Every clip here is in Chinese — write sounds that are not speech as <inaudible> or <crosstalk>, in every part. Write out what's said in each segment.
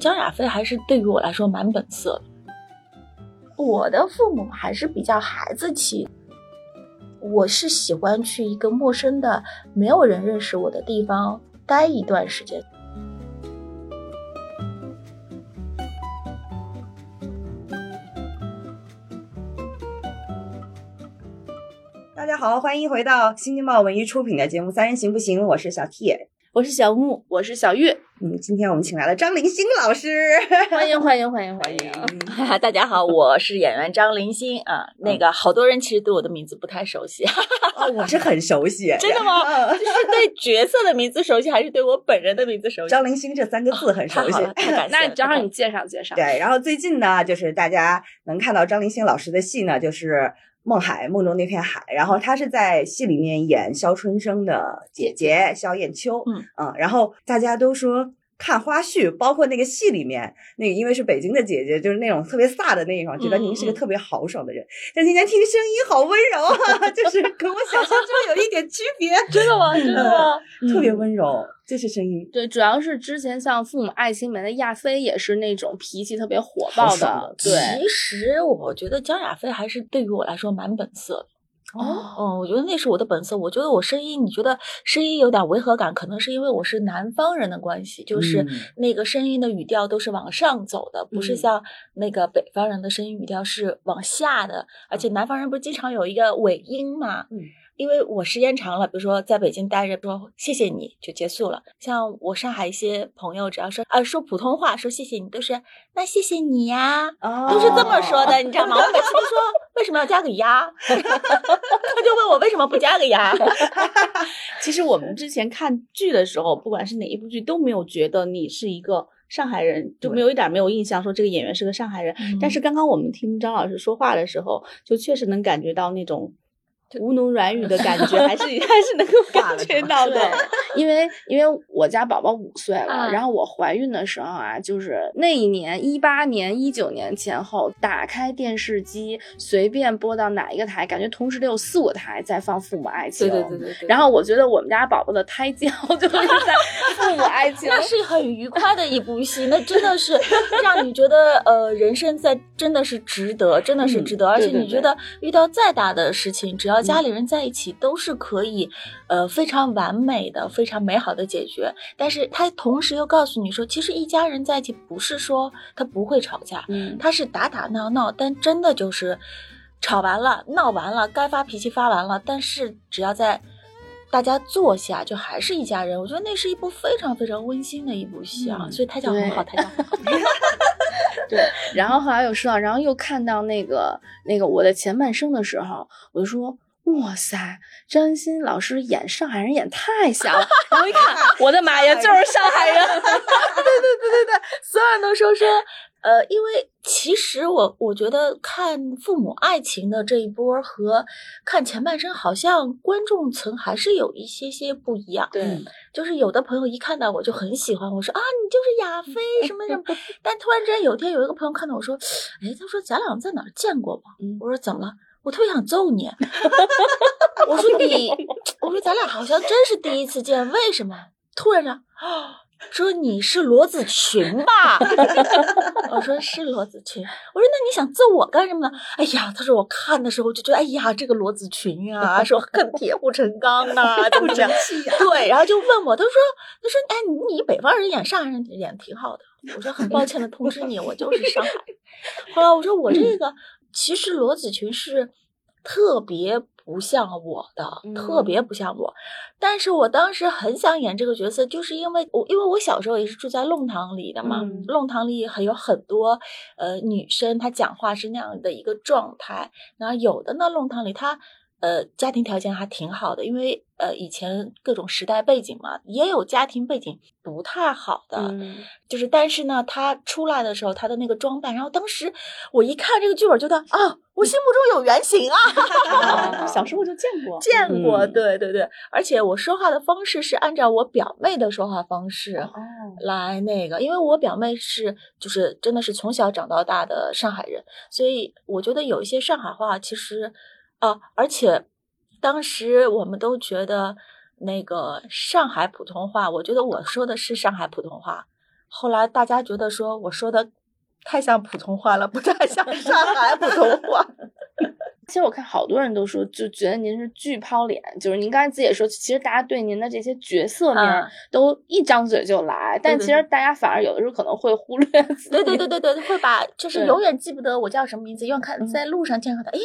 江亚飞还是对于我来说蛮本色。我的父母还是比较孩子气，我是喜欢去一个陌生的、没有人认识我的地方待一段时间。大家好，欢迎回到新京报文娱出品的节目《三人行不行》，我是小 T，我是小木，我是小月。嗯，今天我们请来了张林星老师，<laughs> 欢迎欢迎欢迎欢迎！大家好，我是演员张林星啊。那个好多人其实对我的名字不太熟悉，<laughs> 哦，我是很熟悉，真的吗？就是对角色的名字熟悉，还是对我本人的名字熟悉？张林星这三个字很熟悉，<laughs> 那正好你介绍介绍。对，然后最近呢，就是大家能看到张林星老师的戏呢，就是《梦海》梦中那片海，然后他是在戏里面演肖春生的姐姐肖艳秋，嗯嗯，然后大家都说。看花絮，包括那个戏里面，那个因为是北京的姐姐，就是那种特别飒的那一种，觉得您是个特别豪爽的人。但今天听声音好温柔啊，<laughs> 就是跟我想象中有一点区别。<laughs> 真的吗？真的吗？特别温柔，就是声音。对，主要是之前像《父母爱情》里面的亚飞也是那种脾气特别火爆的。对，其实我觉得江亚飞还是对于我来说蛮本色的。哦，嗯，我觉得那是我的本色。我觉得我声音，你觉得声音有点违和感，可能是因为我是南方人的关系，就是那个声音的语调都是往上走的，不是像那个北方人的声音语调是往下的。而且南方人不是经常有一个尾音嘛？嗯。因为我时间长了，比如说在北京待着，说谢谢你就结束了。像我上海一些朋友，只要说啊说普通话，说谢谢你都是那谢谢你呀，都是这么说的，你知道吗？我每次都说为什么要加个呀，<laughs> 他就问我为什么不加个呀。<laughs> 其实我们之前看剧的时候，不管是哪一部剧，都没有觉得你是一个上海人，就没有一点没有印象说这个演员是个上海人。但是刚刚我们听张老师说话的时候，就确实能感觉到那种。吴侬软语的感觉 <laughs> 还是还是能够感觉到的，因为因为我家宝宝五岁了，然后我怀孕的时候啊，就是那一年一八年一九年前后，打开电视机随便播到哪一个台，感觉同时得有四五台在放《父母爱情》。对对对对。然后我觉得我们家宝宝的胎教就是在《父母爱情》，<laughs> 那是很愉快的一部戏，那真的是让你觉得 <laughs> 呃人生在真的是值得，真的是值得，而且你觉得遇到再大的事情，只要家里人在一起都是可以，呃，非常完美的、非常美好的解决。但是他同时又告诉你说，其实一家人在一起不是说他不会吵架，嗯，他是打打闹闹，但真的就是吵完了、闹完了，该发脾气发完了，但是只要在大家坐下，就还是一家人。我觉得那是一部非常非常温馨的一部戏啊，所以胎教很好，胎教很好。<laughs> 对，然后后来又说到，然后又看到那个那个我的前半生的时候，我就说。哇塞，张欣老师演上海人演太像了，然后一看，<laughs> 我的妈呀，就是上海人！<laughs> 对对对对对，所有人都说说，呃，因为其实我我觉得看《父母爱情》的这一波和看前半生，好像观众层还是有一些些不一样。对，就是有的朋友一看到我就很喜欢，我说啊，你就是亚飞什么什么。<laughs> 但突然之间有一天有一个朋友看到我说，<sniffs> 哎，他说咱俩在哪儿见过吗？我说怎么了？我特别想揍你，<laughs> 我说你，我说咱俩好像真是第一次见，为什么？突然间说你是罗子群吧？<laughs> 我说是罗子群。我说那你想揍我干什么呢？哎呀，他说我看的时候就觉得，哎呀，这个罗子群啊，说恨铁不成钢啊，怎么这样？对，然后就问我，他说，他说，哎，你北方人演上海人演挺好的。我说很抱歉的通知你，我就是上海。后来我说我这个。其实罗子群是特别不像我的，特别不像我。但是我当时很想演这个角色，就是因为我因为我小时候也是住在弄堂里的嘛，弄堂里还有很多呃女生，她讲话是那样的一个状态。然后有的呢，弄堂里她呃家庭条件还挺好的，因为呃以前各种时代背景嘛，也有家庭背景不太好的，就是但是呢，他出来的时候他的那个装扮，然后当时我一看这个剧本，觉得啊，我心目中有原型啊 <laughs> <laughs> 小时候就见过，见过，对对对，而且我说话的方式是按照我表妹的说话方式来那个，因为我表妹是就是真的是从小长到大的上海人，所以我觉得有一些上海话其实。啊，而且当时我们都觉得那个上海普通话，我觉得我说的是上海普通话，后来大家觉得说我说的太像普通话了，不太像上海普通话。<laughs> 其实我看好多人都说，就觉得您是巨抛脸，就是您刚才自己也说，其实大家对您的这些角色名都一张嘴就来，但其实大家反而有的时候可能会忽略。<laughs> 对对对对对，会把就是永远记不得我叫什么名字，因为看在路上见到他，哎，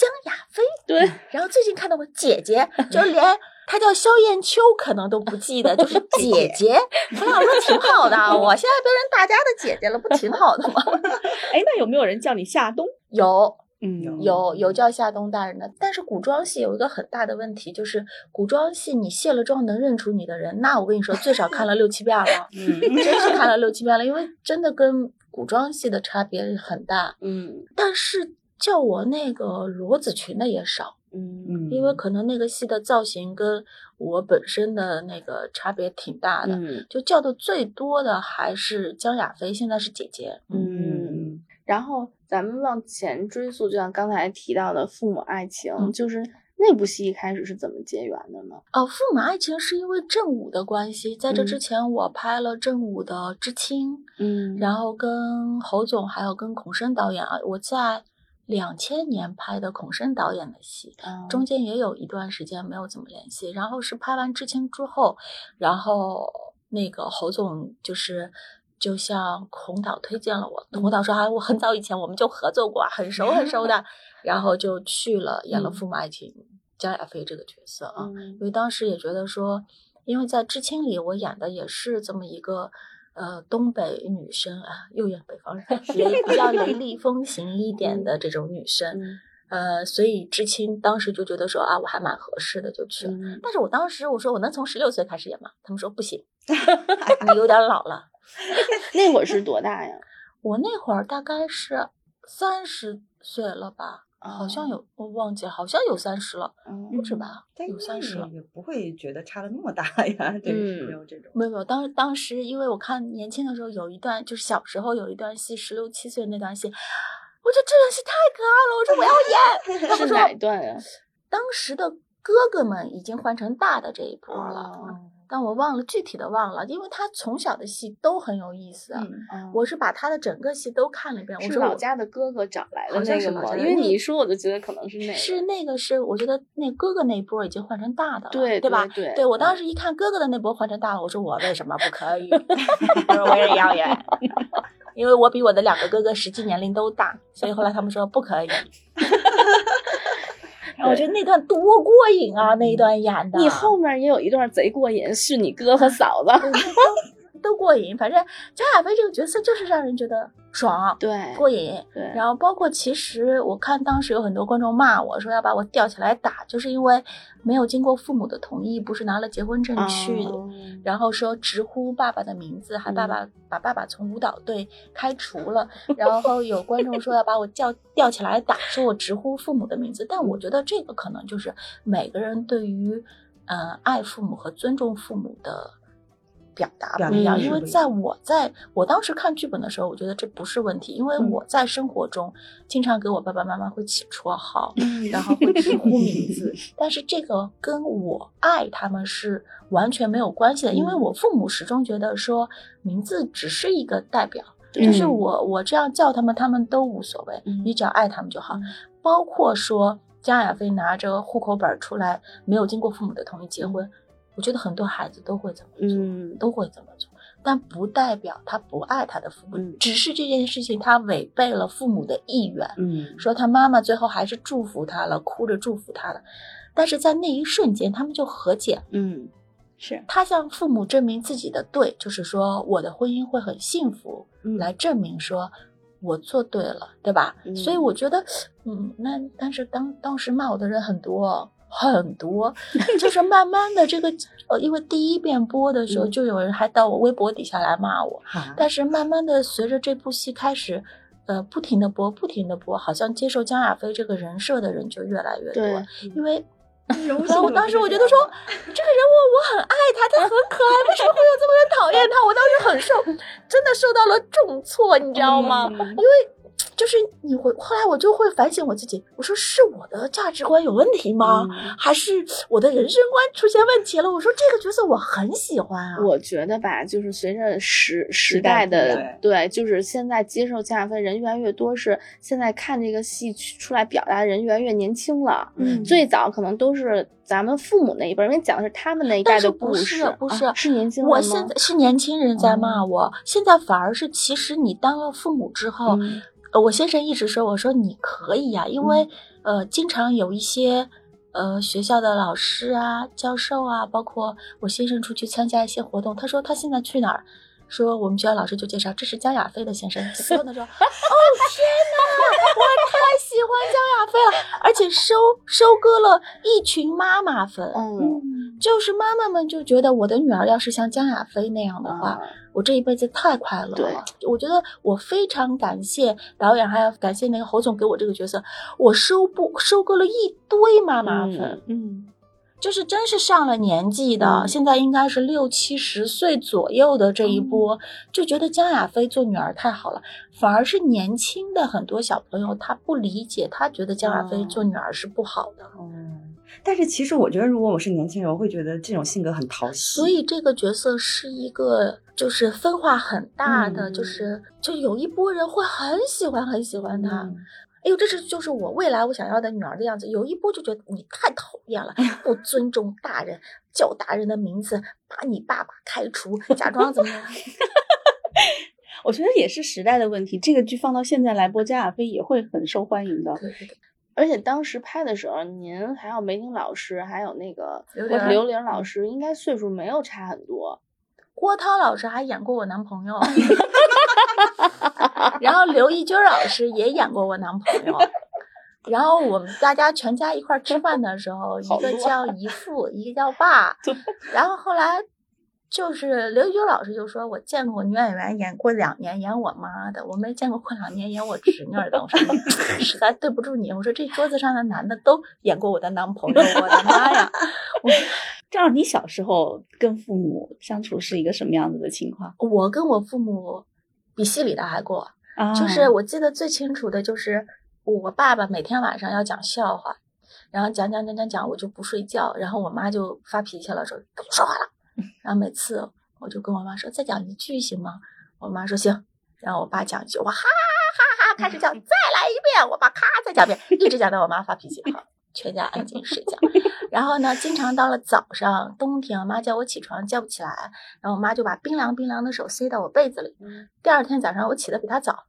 江亚飞。对，<laughs> 然后最近看到我姐姐，就连她叫萧艳秋可能都不记得，就是 <laughs> 姐姐。我老说挺好的，我现在变成大家的姐姐了，不挺好的吗？<laughs> 哎，那有没有人叫你夏冬？有。嗯，有有叫夏冬大人的，但是古装戏有一个很大的问题，就是古装戏你卸了妆能认出你的人，那我跟你说最少看了六七遍了，嗯真是看了六七遍了，因为真的跟古装戏的差别很大。嗯，但是叫我那个罗子群的也少，嗯，因为可能那个戏的造型跟我本身的那个差别挺大的，嗯就叫的最多的还是江亚飞，现在是姐姐。嗯，然后。咱们往前追溯，就像刚才提到的父母爱情，就是那部戏一开始是怎么结缘的呢？哦，父母爱情是因为正午的关系，在这之前我拍了正午的《知青》，嗯，然后跟侯总还有跟孔笙导演啊，我在两千年拍的孔笙导演的戏，中间也有一段时间没有怎么联系，然后是拍完《知青》之后，然后那个侯总就是。就向孔导推荐了我，孔导说啊，我很早以前我们就合作过，很熟很熟的，<laughs> 然后就去了演了《父母爱情》江亚飞这个角色啊，因为当时也觉得说，因为在《知青》里我演的也是这么一个呃东北女生啊，又演北方人，<laughs> 雷比较雷厉风 <laughs> 行一点的这种女生，呃，所以《知青》当时就觉得说啊，我还蛮合适的，就去了。但是我当时我说我能从十六岁开始演吗？他们说不行，<laughs> 你有点老了。那会儿是多大呀？我那会儿大概是三十岁了吧，好像有我忘记，好像有三十了，不止吧？有三十了，也不会觉得差的那么大呀。对，没有这种，没有没有。当当时因为我看年轻的时候有一段，就是小时候有一段戏，十六七岁那段戏，我觉得这段戏太可爱了，我说我要演。<laughs> 是哪一段呀？当时的哥哥们已经换成大的这一波了。但我忘了具体的忘了，因为他从小的戏都很有意思。嗯，我是把他的整个戏都看了一遍。我是老家的哥哥找来的那个吗？因为你一说，我就觉得可能是那个。是那个是，我觉得那哥哥那一波已经换成大的了，对对吧？对，对我当时一看哥哥的那波换成大了，我说我为什么不可以？<laughs> 我说我也要演，<laughs> 因为我比我的两个哥哥实际年龄都大，所以后来他们说不可以。我觉得那段多过瘾啊！那一段演的，你后面也有一段贼过瘾，是你哥和嫂子，都过瘾。反正张亚飞这个角色就是让人觉得。爽，对，过瘾，对。然后包括其实我看当时有很多观众骂我说要把我吊起来打，就是因为没有经过父母的同意，不是拿了结婚证去，然后说直呼爸爸的名字，还爸爸把爸爸从舞蹈队开除了。然后有观众说要把我叫吊起来打，说我直呼父母的名字。但我觉得这个可能就是每个人对于嗯爱父母和尊重父母的。表达不一样，因为在我在我当时看剧本的时候，我觉得这不是问题，因为我在生活中经常给我爸爸妈妈会起绰号，然后会直呼名字，<laughs> 但是这个跟我爱他们是完全没有关系的，因为我父母始终觉得说名字只是一个代表，就是我我这样叫他们，他们都无所谓，你只要爱他们就好。包括说江亚飞拿着户口本出来，没有经过父母的同意结婚。我觉得很多孩子都会这么做，都会这么做，但不代表他不爱他的父母，只是这件事情他违背了父母的意愿。嗯，说他妈妈最后还是祝福他了，哭着祝福他了，但是在那一瞬间，他们就和解。嗯，是他向父母证明自己的对，就是说我的婚姻会很幸福，来证明说我做对了，对吧？所以我觉得，嗯，那但是当当时骂我的人很多。很多，就是慢慢的这个，呃，因为第一遍播的时候，就有人还到我微博底下来骂我，但是慢慢的随着这部戏开始，呃，不停的播，不停的播，好像接受江亚飞这个人设的人就越来越多，因为，<laughs> 然后我当时我觉得说，这个人物我很爱他，他很可爱，为什么会有这么多人讨厌他？我当时很受，真的受到了重挫，你知道吗？因为。就是你会后来我就会反省我自己，我说是我的价值观有问题吗？还是我的人生观出现问题了？我说这个角色我很喜欢啊。我觉得吧，就是随着时时代的对，就是现在接受姜亚飞人越来越多，是现在看这个戏出来表达的人越来越年轻了。嗯，最早可能都是咱们父母那一辈，因为讲的是他们那一代的故事，不是不是是年轻人我现在是年轻人在骂我，现在反而是其实你当了父母之后。呃，我先生一直说，我说你可以呀，因为呃，经常有一些呃学校的老师啊、教授啊，包括我先生出去参加一些活动，他说他现在去哪儿，说我们学校老师就介绍这是江亚飞的先生，所有人说，<laughs> 哦天哪，我太喜欢江亚飞了，而且收收割了一群妈妈粉，嗯，就是妈妈们就觉得我的女儿要是像江亚飞那样的话。我这一辈子太快乐了，我觉得我非常感谢导演，还要感谢那个侯总给我这个角色，我收不收割了一堆妈妈粉，嗯，就是真是上了年纪的，现在应该是六七十岁左右的这一波，就觉得江亚飞做女儿太好了，反而是年轻的很多小朋友他不理解，他觉得江亚飞做女儿是不好的，嗯。但是其实我觉得，如果我是年轻人，我会觉得这种性格很讨喜。所以这个角色是一个就是分化很大的，就是就有一波人会很喜欢很喜欢他。哎呦，这是就是我未来我想要的女儿的样子。有一波就觉得你太讨厌了，<laughs> 不尊重大人，叫大人的名字，把你爸爸开除，假装怎么样？<laughs> 我觉得也是时代的问题。这个剧放到现在来播，加亚飞也会很受欢迎的。对对对。而且当时拍的时候，您还有梅婷老师，还有那个刘玲老师，应该岁数没有差很多。郭涛老师还演过我男朋友，<laughs> <laughs> 然后刘一军老师也演过我男朋友。然后我们大家全家一块吃饭的时候，<laughs> 一个叫姨父，一个叫爸。然后后来。就是刘一军老师就说：“我见过女演员演过两年演我妈的，我没见过过两年演我侄女的。”我说：“实在对不住你。”我说：“这桌子上的男的都演过我的男朋友。”我的妈呀！这样，你小时候跟父母相处是一个什么样子的情况？我跟我父母比戏里的还过。就是我记得最清楚的就是我爸爸每天晚上要讲笑话，然后讲讲讲讲讲，我就不睡觉，然后我妈就发脾气了，说：“不说话了。”然后每次我就跟我妈说：“再讲一句行吗？”我妈说：“行。”然后我爸讲一句，我哈哈哈开始讲，<laughs> 再来一遍。我爸咔再讲一遍，一直讲到我妈发脾气，好，全家安静睡觉。然后呢，经常到了早上，冬天，我妈叫我起床叫不起来，然后我妈就把冰凉冰凉的手塞到我被子里。第二天早上我起得比她早，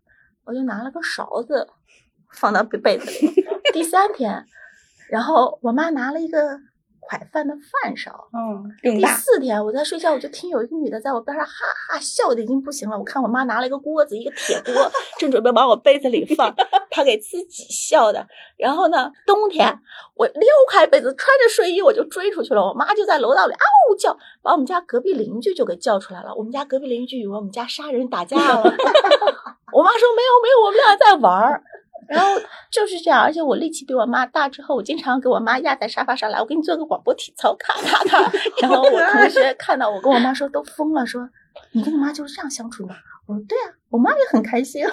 我就拿了个勺子放到被被子里。第三天，然后我妈拿了一个。快饭的饭勺，嗯，第四天我在睡觉，我就听有一个女的在我边上哈哈笑的已经不行了。我看我妈拿了一个锅子，一个铁锅，正准备往我被子里放，<laughs> 她给自己笑的。然后呢，冬天我撩开被子，穿着睡衣我就追出去了。我妈就在楼道里嗷叫，把我们家隔壁邻居就给叫出来了。我们家隔壁邻居以为我们家杀人打架了。<laughs> 我妈说没有没有，我们俩在玩儿。然后就是这样，而且我力气比我妈大，之后我经常给我妈压在沙发上来，我给你做个广播体操，咔咔咔。然后我同 <laughs> 学看到我跟我妈说都疯了，说你跟你妈就是这样相处的。我说对啊，我妈也很开心。<laughs>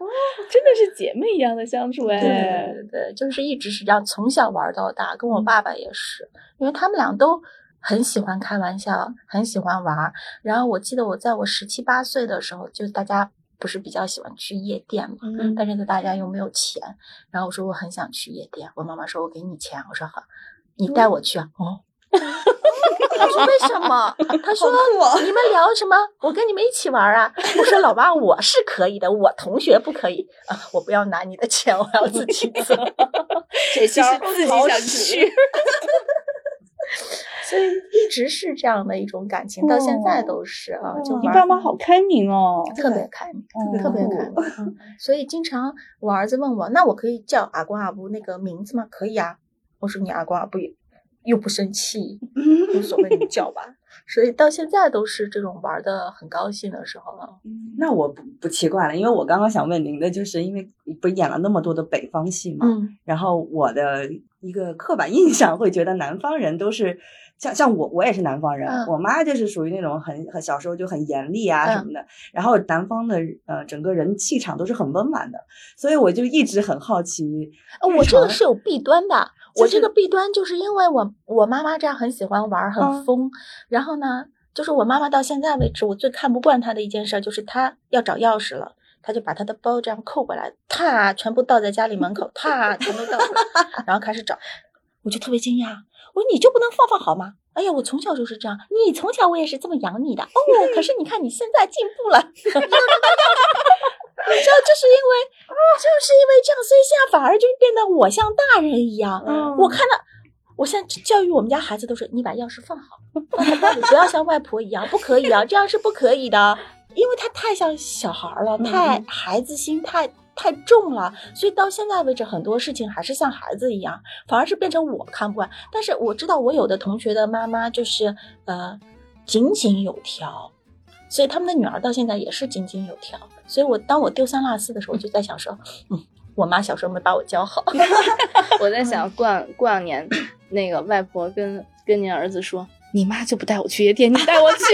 哦，真的是姐妹一样的相处哎。对对对，就是一直是这样，从小玩到大，跟我爸爸也是，因为他们俩都很喜欢开玩笑，很喜欢玩。然后我记得我在我十七八岁的时候，就大家。不是比较喜欢去夜店嘛？但是大家又没有钱，然后我说我很想去夜店，我妈妈说我给你钱，我说好，你带我去啊。哦，<laughs> 他说为什么？他说你们聊什么？我跟你们一起玩啊。我说老爸，我是可以的，我同学不可以啊。我不要拿你的钱，我要自己走。<laughs> 这其实自己想去。<laughs> 所以一直是这样的一种感情，到现在都是啊。就你爸妈好开明哦，特别开明，特别开明。所以经常我儿子问我，那我可以叫阿公阿婆那个名字吗？可以啊。我说你阿公阿婆又不生气，<laughs> 无所谓，你叫吧。所以到现在都是这种玩的很高兴的时候了。<laughs> 那我不不奇怪了，因为我刚刚想问您的，就是因为不是演了那么多的北方戏嘛，嗯，然后我的一个刻板印象会觉得南方人都是像像我，我也是南方人，嗯我妈就是属于那种很很小时候就很严厉啊嗯什么的，然后南方的呃整个人气场都是很温婉的，所以我就一直很好奇，呃我这个是有弊端的。我就是这个弊端就是因为我我妈妈这样很喜欢玩，很嗯疯。然后呢，就是我妈妈到现在为止，我最看不惯她的一件事，就是她要找钥匙了，她就把她的包这样扣过来，啪全部倒在家里门口，啪全都倒出来，然后开始找。我就特别惊讶，我说你就不能放放好吗？哎呀，我从小就是这样，你从小我也是这么养你的哦。可是你看你现在进步了，<laughs> 你知道，就是因为就是因为这样，所以现在反而就变得我像大人一样。嗯我看到，我现在教育我们家孩子都是，你把钥匙放好，放在包里，不要像外婆一样，不可以啊，这样是不可以的，因为他太像小孩了，太孩子心太。太重了，所以到现在为止，很多事情还是像孩子一样，反而是变成我看不惯。但是我知道，我有的同学的妈妈就是呃井井有条，所以他们的女儿到现在也是井井有条。所以我当我丢三落四的时候，我就在想说，嗯，我妈小时候没把我教好。<laughs> <laughs> 我在想过过两年，那个外婆跟跟您儿子说，你妈就不带我去夜店，你带我去。<laughs>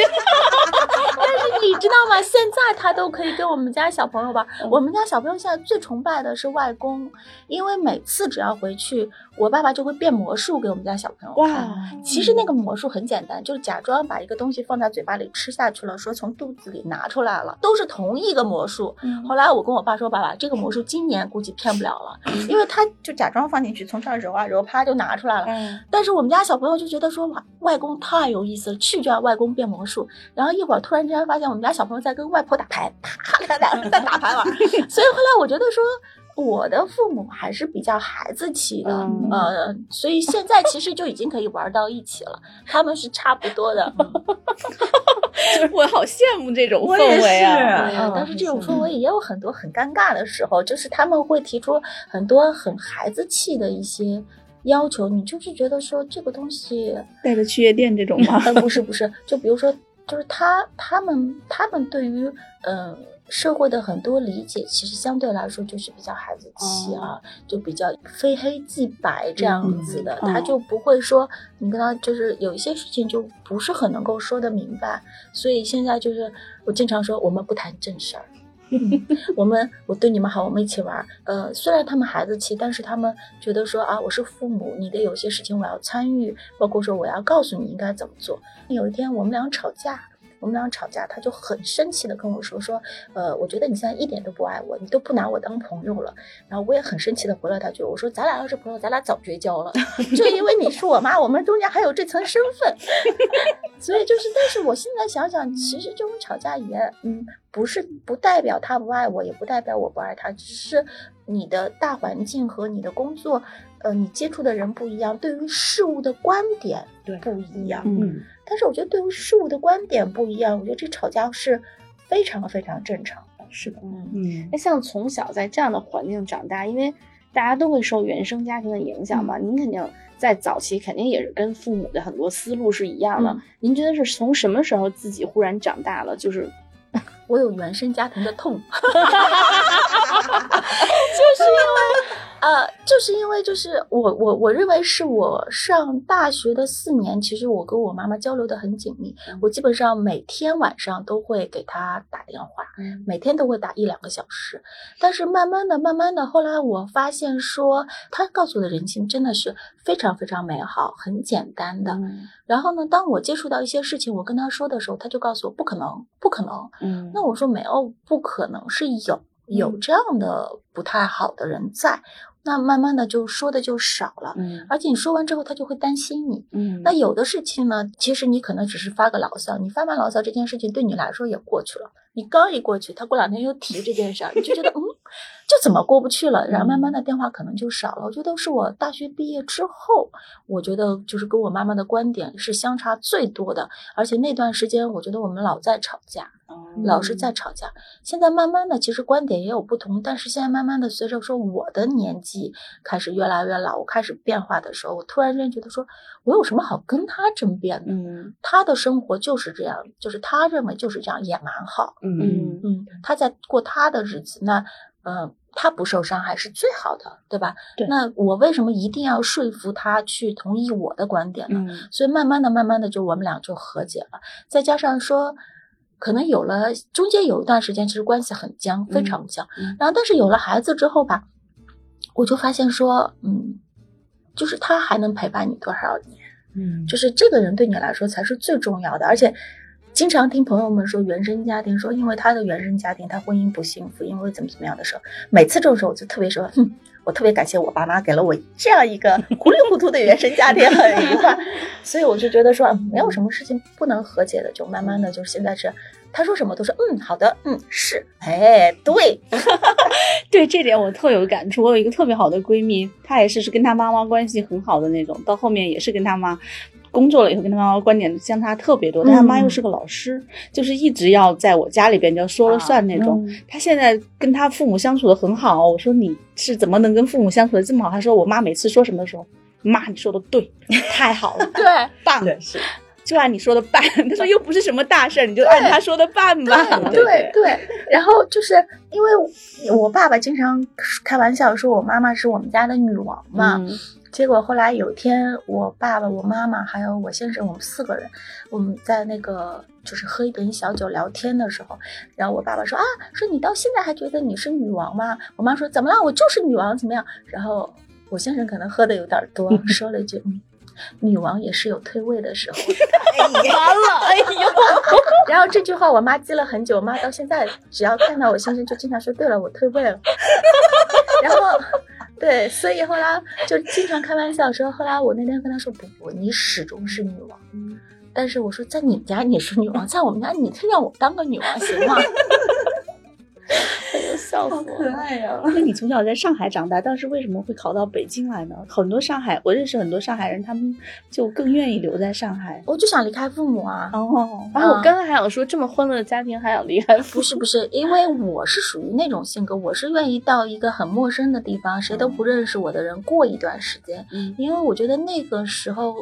但是你知道吗？现在他都可以跟我们家小朋友玩。我们家小朋友现在最崇拜的是外公，因为每次只要回去，我爸爸就会变魔术给我们家小朋友看。哇，其实那个魔术很简单，就是假装把一个东西放在嘴巴里吃下去了，说从肚子里拿出来了，都是同一个魔术。嗯后来我跟我爸说，爸爸，这个魔术今年估计骗不了了，<laughs> 因为他就假装放进去，从这儿揉啊揉，啪就拿出来了。嗯但是我们家小朋友就觉得说哇，外公太有意思了，去就让外公变魔术。然后一会儿突然之间发现我们家小朋友在跟外婆打牌，啪，两个人在打牌玩。<laughs> 所以后来我觉得说。我的父母还是比较孩子气的，嗯呃，所以现在其实就已经可以玩到一起了，他们是差不多的。<laughs> 就是我好羡慕这种氛围但是这种氛围也有很多很尴尬的时候，就是他们会提出很多很孩子气的一些要求，你就是觉得说这个东西，带着去夜店这种吗？呃，不是不是，就比如说，就是他他们他们对于嗯、呃社会的很多理解，其实相对来说就是比较孩子气啊，就比较非黑即白这样子的，嗯他就不会说你跟他就是有一些事情就不是很能够说得明白，所以现在就是我经常说我们不谈正事儿。嗯 <laughs> 我们我对你们好，我们一起玩儿。呃，虽然他们孩子气，但是他们觉得说啊，我是父母，你的有些事情我要参与，包括说我要告诉你应该怎么做。有一天我们俩吵架，我们俩吵架，他就很生气的跟我说说，呃，我觉得你现在一点都不爱我，你都不拿我当朋友了。然后我也很生气的回了他句，我说咱俩要是朋友，咱俩早绝交了，<laughs> 就因为你是我妈，我们中间还有这层身份。<laughs> 所以就是，但是我现在想想，其实这种吵架也，嗯，不是不代表他不爱我，也不代表我不爱他，只是你的大环境和你的工作，呃，你接触的人不一样，对于事物的观点对不一样。嗯，但是我觉得对于事物的观点不一样，我觉得这吵架是非常非常正常的。是的，嗯，嗯那像从小在这样的环境长大，因为大家都会受原生家庭的影响嘛，您肯定在早期肯定也是跟父母的很多思路是一样的。嗯您觉得是从什么时候自己忽然长大了？就是我有原生家庭的痛，<laughs> <laughs> 就是因为呃，就是因为就是我我我认为是我上大学的四年，其实我跟我妈妈交流的很紧密，我基本上每天晚上都会给她打电话，每天都会打一两个小时。但是慢慢的、慢慢的，后来我发现说，她告诉我的人性真的是非常非常美好、很简单的。嗯然后呢，当我接触到一些事情，我跟她说的时候，她就告诉我不可能，不可能。嗯那我说没有，不可能是有有这样的不太好的人在，那慢慢的就说的就少了，嗯而且你说完之后，他就会担心你。嗯那有的事情呢，其实你可能只是发个牢骚，你发完牢骚这件事情对你来说也过去了，你刚一过去，他过两天又提这件事儿，你就觉得嗯，就怎么过不去了，然后慢慢的电话可能就少了。我觉得是我大学毕业之后，我觉得就是跟我妈妈的观点是相差最多的，而且那段时间我觉得我们老在吵架。老是在吵架，现在慢慢的其实观点也有不同，但是现在慢慢的随着说我的年纪开始越来越老，我开始变化的时候，我突然间觉得说，我有什么好跟他争辩的？嗯，他的生活就是这样，就是他认为就是这样，也蛮好。嗯嗯，他在过他的日子，那嗯，他不受伤害是最好的，对吧？对。那我为什么一定要说服他去同意我的观点呢？所以慢慢的、慢慢的，就我们俩就和解了，再加上说。可能有了中间有一段时间，其实关系很僵，非常僵。然后，但是有了孩子之后吧，我就发现说，嗯，就是他还能陪伴你多少年？嗯，就是这个人对你来说才是最重要的。而且，经常听朋友们说原生家庭，说因为他的原生家庭，他婚姻不幸福，因为怎么怎么样的时候，每次这种时候我就特别说，哼。我特别感谢我爸妈给了我这样一个糊里糊涂的原生家庭，很愉快，所以我就觉得说没有什么事情不能和解的，就慢慢的就是现在是他说什么都是嗯好的嗯是哎对 <laughs> 对这点我特有感触。我有一个特别好的闺蜜，她也是是跟她妈妈关系很好的那种，到后面也是跟她妈。工作了以后，跟他妈妈观点相差特别多，但他妈又是个老师，就是一直要在我家里边就说了算那种。他现在跟他父母相处的很好，我说你是怎么能跟父母相处的这么好？他说我妈每次说什么的时候，妈你说的对，太好了，<laughs> 对，棒，是，就按你说的办。他说又不是什么大事儿，你就按他说的办吧。对对，然后就是因为我爸爸经常开玩笑说我妈妈是我们家的女王嘛。结果后来有一天，我爸爸、我妈妈还有我先生，我们四个人，我们在那个就是喝一点小酒聊天的时候，然后我爸爸说啊，说你到现在还觉得你是女王吗？我妈说怎么了？我就是女王，怎么样？然后我先生可能喝的有点多，<laughs> 说了一句，嗯，女王也是有退位的时候。<laughs> 完了，哎呦！<laughs> 然后这句话我妈记了很久，我妈到现在只要看到我先生就经常说，对了，我退位了。然后。对，所以后来就经常开玩笑说，后来我那天跟他说，不不，你始终是女王。但是我说，在你家你是女王，在我们家你让我当个女王行吗？<laughs> 好可爱呀！<laughs> 那你从小在上海长大，当时为什么会考到北京来呢？很多上海，我认识很多上海人，他们就更愿意留在上海。我就想离开父母啊。哦，然后我刚刚还想说，这么欢乐的家庭还想离开？不是不是，因为我是属于那种性格，我是愿意到一个很陌生的地方，谁都不认识我的人过一段时间。嗯，因为我觉得那个时候，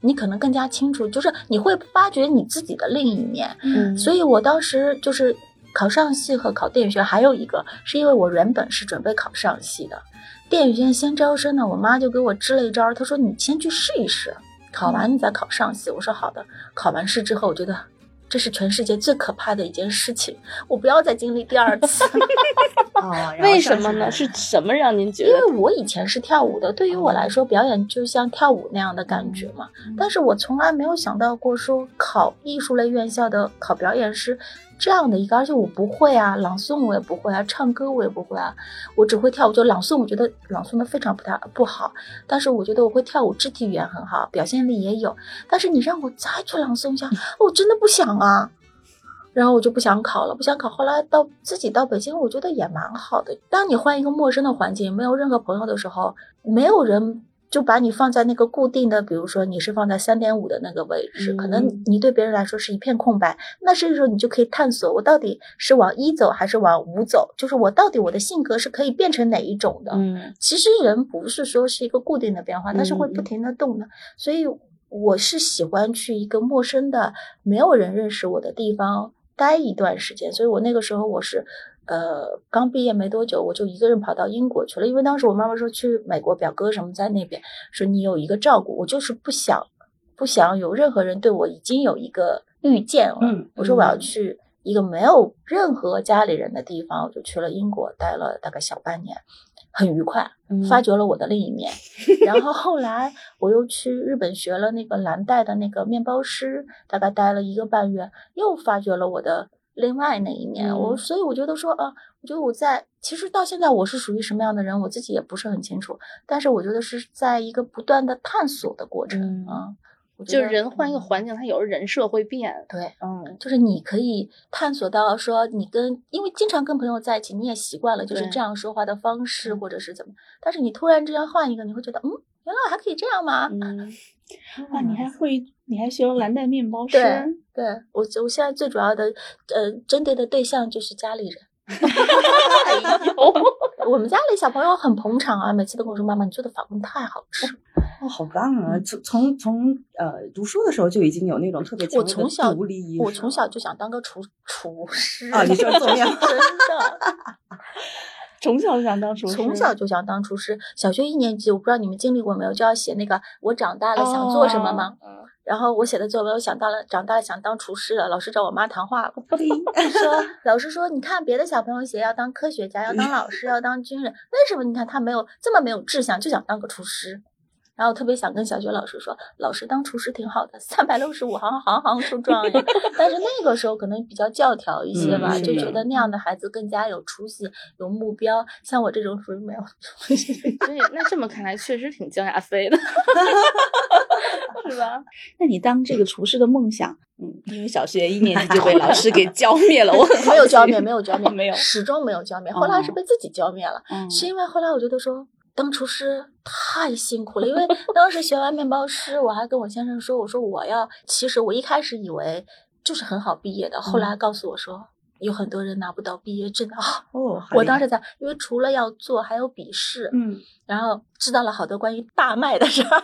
你可能更加清楚，就是你会发掘你自己的另一面。嗯，所以我当时就是。考上戏和考电影学还有一个，是因为我原本是准备考上戏的，电影学院先招生呢，我妈就给我支了一招，她说你先去试一试，考完你再考上戏。我说好的。考完试之后，我觉得这是全世界最可怕的一件事情，我不要再经历第二次。<laughs> 为什么呢？是什么让您觉得？因为我以前是跳舞的，对于我来说，表演就像跳舞那样的感觉嘛。但是我从来没有想到过说考艺术类院校的考表演师。这样的一个，而且我不会啊，朗诵我也不会啊，唱歌我也不会啊，我只会跳舞。就朗诵，我觉得朗诵的非常不太不好，但是我觉得我会跳舞，肢体语言很好，表现力也有。但是你让我再去朗诵一下，我真的不想啊。然后我就不想考了，不想考。后来到自己到北京，我觉得也蛮好的。当你换一个陌生的环境，没有任何朋友的时候，没有人。就把你放在那个固定的，比如说你是放在三点五的那个位置，可能你对别人来说是一片空白。那这个时候你就可以探索，我到底是往一走还是往五走？就是我到底我的性格是可以变成哪一种的？嗯，其实人不是说是一个固定的变化，它是会不停的动的。所以我是喜欢去一个陌生的、没有人认识我的地方待一段时间。所以我那个时候我是。呃，刚毕业没多久，我就一个人跑到英国去了。因为当时我妈妈说去美国，表哥什么在那边，说你有一个照顾。我就是不想，不想有任何人对我已经有一个预见了。嗯，我说我要去一个没有任何家里人的地方，我就去了英国，待了大概小半年，很愉快，发掘了我的另一面。<laughs> 然后后来我又去日本学了那个蓝带的那个面包师，大概待了一个半月，又发掘了我的。另外那一面，我所以我觉得说啊，我觉得我在其实到现在我是属于什么样的人，我自己也不是很清楚。但是我觉得是在一个不断的探索的过程啊。就是人换一个环境，他有时候人设会变。对，嗯，就是你可以探索到说，你跟因为经常跟朋友在一起，你也习惯了就是这样说话的方式，或者是怎么，但是你突然之间换一个，你会觉得，嗯，原来我还可以这样吗？嗯，<laughs> 啊，你还会，你还学了蓝带面包师？对，对我我现在最主要的呃针对的对象就是家里人。<laughs> 哎，<laughs> 我们家里小朋友很捧场啊，每次都跟我说：“妈妈，你做的法棍太好吃。”哦，好棒啊！从从从呃读书的时候就已经有那种特别强我从小独立意识。我从小就想当个厨厨师啊！你说做面 <laughs> 真的，从小就想当厨师，从小就想当厨师。小学一年级，我不知道你们经历过没有，就要写那个我长大了想做什么吗？哦然后我写的作文，我想到了长大了想当厨师了。老师找我妈谈话了，<laughs> 说老师说，你看别的小朋友写要当科学家，要当老师，要当军人，为什么你看他没有这么没有志向，就想当个厨师？然后特别想跟小学老师说，老师当厨师挺好的，三百六十五行，行行出状元。但是那个时候可能比较教条一些吧，嗯就觉得那样的孩子更加有出息、有目标。像我这种属于没有出息。<laughs> 所以那这么看来，确实挺焦亚飞的，是吧？<laughs> 那你当这个厨师的梦想，嗯，因为小学一年级就被老师给浇灭了，我很没有浇灭，没有浇灭，<laughs> 没有始终没有浇灭。后来是被自己浇灭了，嗯是因为后来我觉得说当厨师太辛苦了，因为当时学完面包师，我还跟我先生说，我说我要，其实我一开始以为就是很好毕业的，后来告诉我说。有很多人拿不到毕业证啊！<laughs> 哦，我当时在，因为除了要做，还有笔试，嗯，然后知道了好多关于大麦的事儿。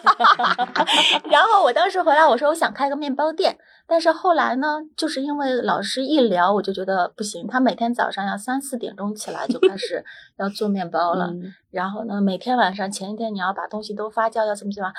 <laughs> 然后我当时回来，我说我想开个面包店，但是后来呢，就是因为老师一聊，我就觉得不行。他每天早上要三四点钟起来就开始要做面包了，<laughs> 嗯然后呢，每天晚上前一天你要把东西都发酵，要怎么怎么样。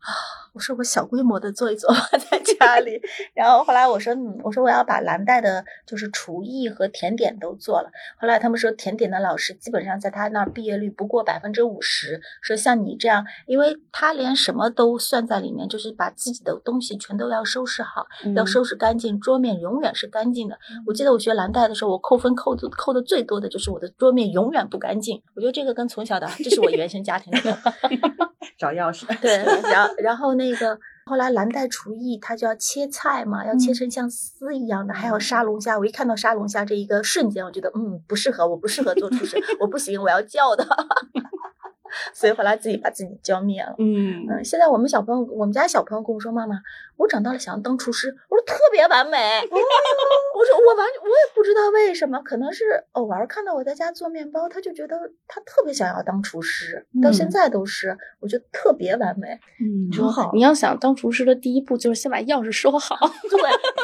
啊，我说我小规模的做一做吧，在家里。然后后来我说，嗯，我说我要把蓝带的，就是厨艺和甜点都做了。后来他们说，甜点的老师基本上在他那儿毕业率不过百分之五十。说像你这样，因为他连什么都算在里面，就是把自己的东西全都要收拾好，要收拾干净，桌面永远是干净的。我记得我学蓝带的时候，我扣分扣的扣的最多的就是我的桌面永远不干净。我觉得这个跟从小的，这是我原生家庭的。<laughs> 找钥匙。对，然后然后那个后来蓝带厨艺，他就要切菜嘛，要切成像丝一样的，还有杀龙虾。我一看到杀龙虾这一个瞬间，我觉得嗯不适合，我不适合做厨师，我不行，我要叫的。<laughs> 所以后来自己把自己浇灭了。嗯嗯，现在我们小朋友，我们家小朋友跟我说：“妈妈，我长大了想要当厨师。”我说：“特别完美。我说：“我完，我也不知道为什么，可能是偶尔看到我在家做面包，他就觉得他特别想要当厨师，到现在都是，我觉得特别完美。嗯，很好你要想当厨师的第一步就是先把钥匙收好。对，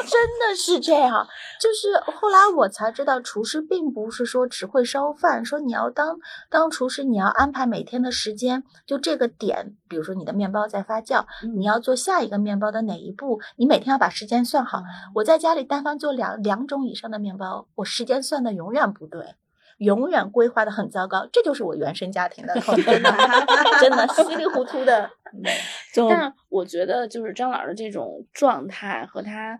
真的是这样。就是后来我才知道，厨师并不是说只会烧饭，说你要当当厨师，你要安排每天的时间，就这个点，比如说你的面包在发酵，你要做下一个面包的哪一步，你每天要把时间算好。我在家里单方做两两种以上的面包，我时间算的永远不对。永远规划的很糟糕，这就是我原生家庭的痛，<laughs> 真的，真的稀里糊涂的。<laughs> 就但我觉得，就是张老师这种状态和他，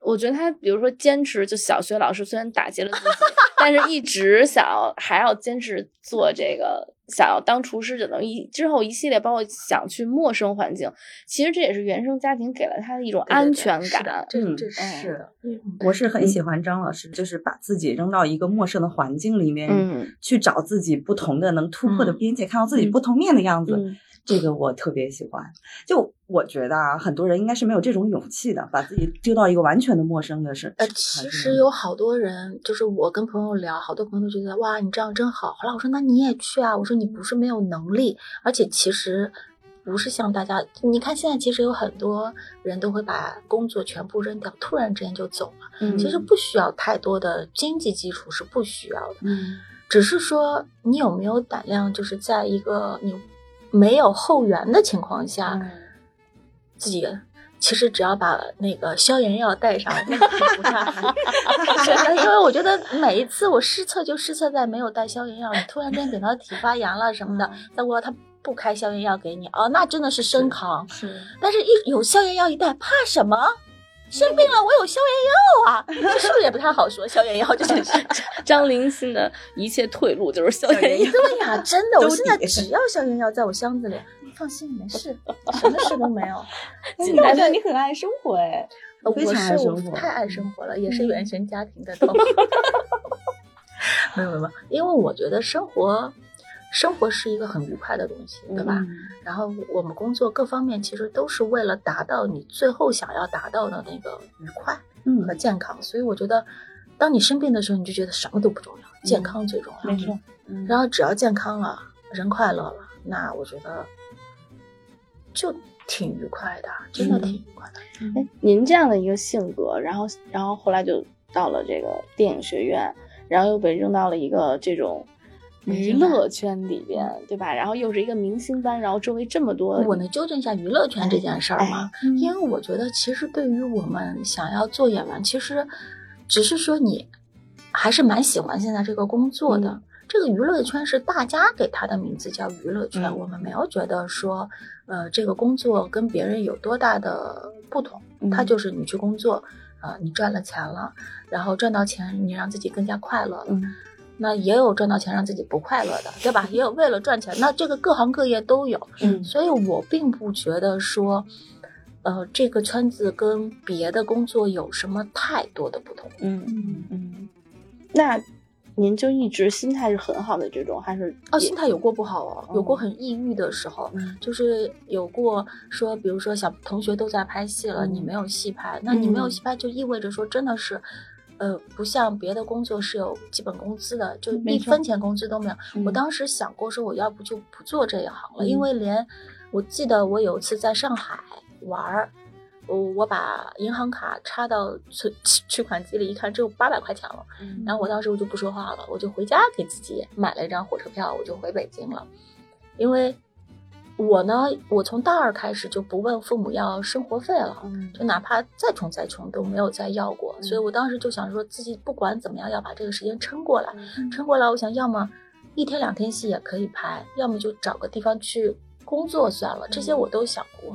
我觉得他，比如说坚持，就小学老师虽然打击了自己，<laughs> 但是一直想要还要坚持做这个，想要当厨师，等一之后一系列，包括想去陌生环境，其实这也是原生家庭给了他的一种安全是的感。这嗯这是的。我是很喜欢张老师，就是把自己扔到一个陌生的环境里面，嗯去找自己不同的能突破的嗯边界，看到自己不同面的样子。嗯这个我特别喜欢。就我觉得啊，很多人应该是没有这种勇气的，把自己丢到一个完全的陌生的事。呃，其实有好多人，就是我跟朋友聊，好多朋友都觉得哇，你这样真好。后来我说那你也去啊，我说你不是没有能力，而且其实不是像大家，你看现在其实有很多人都会把工作全部扔掉，突然之间就走了。嗯其实不需要太多的经济基础是不需要的，嗯只是说你有没有胆量，就是在一个你没有后援的情况下，嗯自己其实只要把那个消炎药带上，<laughs> 因为我觉得每一次我失策就失策在没有带消炎药，你突然间等到体发炎了什么的，再过他不开消炎药给你，哦，那真的是生扛。是但是一有消炎药一带，怕什么？生病了，我有消炎药啊，这是不是也不太好说？消炎药这件事，张灵心的一切退路就是消炎药。对呀，真的，我现在只要消炎药在我箱子里，放心，没事，<laughs> 什么事都没有。<laughs> 我觉得，你很爱生活哎，我非常爱生活太爱生活了，也是原生家庭的 <laughs> 痛。没有没有，因为我觉得生活，生活是一个很愉快的东西，对吧？然后我们工作各方面其实都是为了达到你最后想要达到的那个愉快和健康，所以我觉得，当你生病的时候，你就觉得什么都不重要，健康最重要。没错。然后只要健康了，人快乐了，那我觉得就挺愉快的，真的挺愉快的。哎，您这样的一个性格，然后然后后来就到了这个电影学院。然后又被扔到了一个这种娱乐圈里边，对吧？然后又是一个明星班，然后周围这么多，我能纠正一下娱乐圈这件事儿吗？因为我觉得，其实对于我们想要做演员，其实只是说你还是蛮喜欢现在这个工作的。这个娱乐圈是大家给他的名字叫娱乐圈，我们没有觉得说，呃，这个工作跟别人有多大的不同，他就是你去工作。啊，你赚了钱了，然后赚到钱，你让自己更加快乐了。嗯，那也有赚到钱让自己不快乐的，对吧？也有为了赚钱，那这个各行各业都有。嗯，所以我并不觉得说，呃，这个圈子跟别的工作有什么太多的不同。嗯嗯嗯，那。您就一直心态是很好的这种，还是哦，心态有过不好哦，有过很抑郁的时候，就是有过说，比如说小同学都在拍戏了，你没有戏拍，那你没有戏拍就意味着说真的是，呃，不像别的工作是有基本工资的，就一分钱工资都没有。我当时想过说，我要不就不做这一行了，因为连我记得我有一次在上海玩儿。我我把银行卡插到存 <laughs> 取款机里，一看只有八百块钱了，然后我当时我就不说话了，我就回家给自己买了一张火车票，我就回北京了。因为我呢，我从大二开始就不问父母要生活费了，就哪怕再穷再穷都没有再要过，所以我当时就想说自己不管怎么样要把这个时间撑过来，撑过来，我想要么一天两天戏也可以拍，要么就找个地方去工作算了，这些我都想过。